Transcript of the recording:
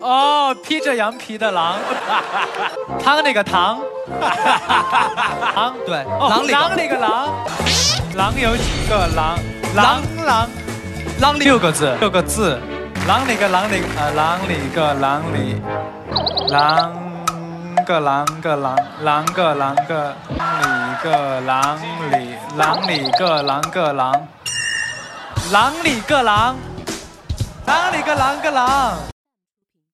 哦，披着羊皮的狼，汤那个糖，糖对，哦、狼里狼那个狼，狼有几个狼？狼狼。狼里。六个字，六个字，狼里个狼里呃狼里个狼里，狼个狼个狼狼个狼个。狼里个狼里。狼里个狼个狼，狼里个狼，狼里个狼个。狼。